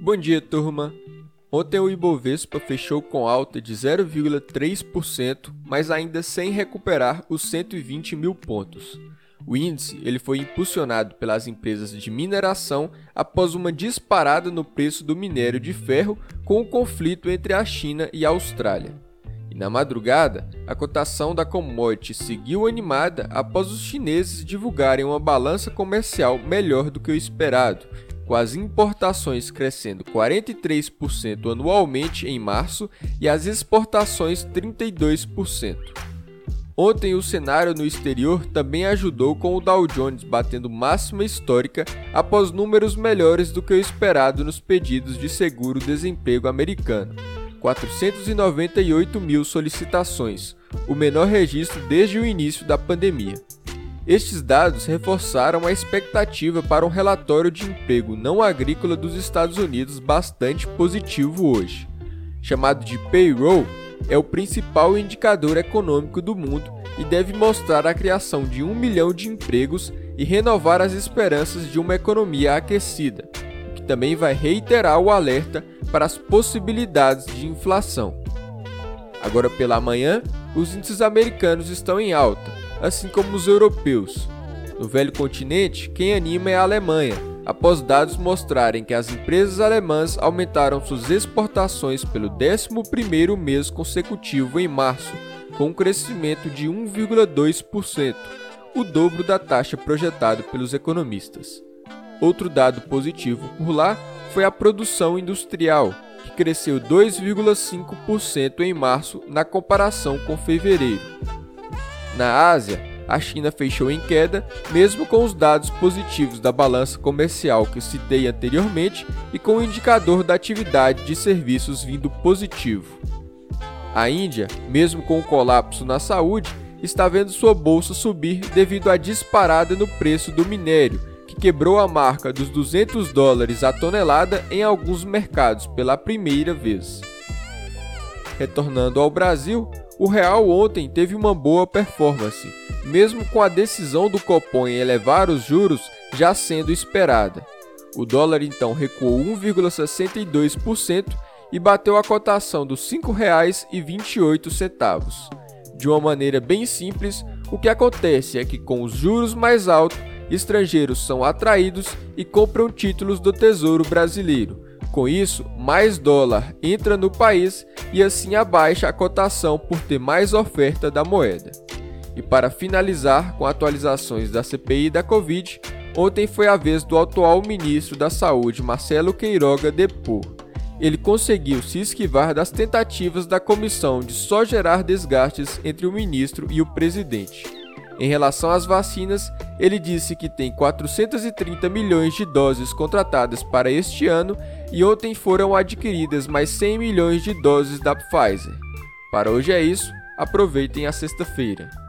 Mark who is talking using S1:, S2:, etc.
S1: Bom dia, turma. Ontem o Ibovespa fechou com alta de 0,3%, mas ainda sem recuperar os 120 mil pontos. O índice ele foi impulsionado pelas empresas de mineração após uma disparada no preço do minério de ferro com o conflito entre a China e a Austrália. E na madrugada, a cotação da commodity seguiu animada após os chineses divulgarem uma balança comercial melhor do que o esperado com as importações crescendo 43% anualmente em março e as exportações 32%. Ontem, o cenário no exterior também ajudou com o Dow Jones batendo máxima histórica após números melhores do que o esperado nos pedidos de seguro-desemprego americano. 498 mil solicitações, o menor registro desde o início da pandemia. Estes dados reforçaram a expectativa para um relatório de emprego não agrícola dos Estados Unidos bastante positivo hoje. Chamado de payroll, é o principal indicador econômico do mundo e deve mostrar a criação de um milhão de empregos e renovar as esperanças de uma economia aquecida, o que também vai reiterar o alerta para as possibilidades de inflação. Agora pela manhã, os índices americanos estão em alta, assim como os europeus. No velho continente, quem anima é a Alemanha, após dados mostrarem que as empresas alemãs aumentaram suas exportações pelo 11º mês consecutivo em março, com um crescimento de 1,2%, o dobro da taxa projetada pelos economistas. Outro dado positivo por lá foi a produção industrial, que cresceu 2,5% em março na comparação com fevereiro. Na Ásia, a China fechou em queda, mesmo com os dados positivos da balança comercial que citei anteriormente e com o indicador da atividade de serviços vindo positivo. A Índia, mesmo com o colapso na saúde, está vendo sua bolsa subir devido à disparada no preço do minério, que quebrou a marca dos 200 dólares a tonelada em alguns mercados pela primeira vez. Retornando ao Brasil, o real ontem teve uma boa performance, mesmo com a decisão do Copom em elevar os juros já sendo esperada. O dólar então recuou 1,62% e bateu a cotação dos R$ 5,28. De uma maneira bem simples, o que acontece é que com os juros mais altos, estrangeiros são atraídos e compram títulos do Tesouro Brasileiro com isso, mais dólar entra no país e assim abaixa a cotação por ter mais oferta da moeda. E para finalizar com atualizações da CPI da Covid, ontem foi a vez do atual ministro da Saúde, Marcelo Queiroga, depor. Ele conseguiu se esquivar das tentativas da comissão de só gerar desgastes entre o ministro e o presidente. Em relação às vacinas, ele disse que tem 430 milhões de doses contratadas para este ano e ontem foram adquiridas mais 100 milhões de doses da Pfizer. Para hoje é isso, aproveitem a sexta-feira.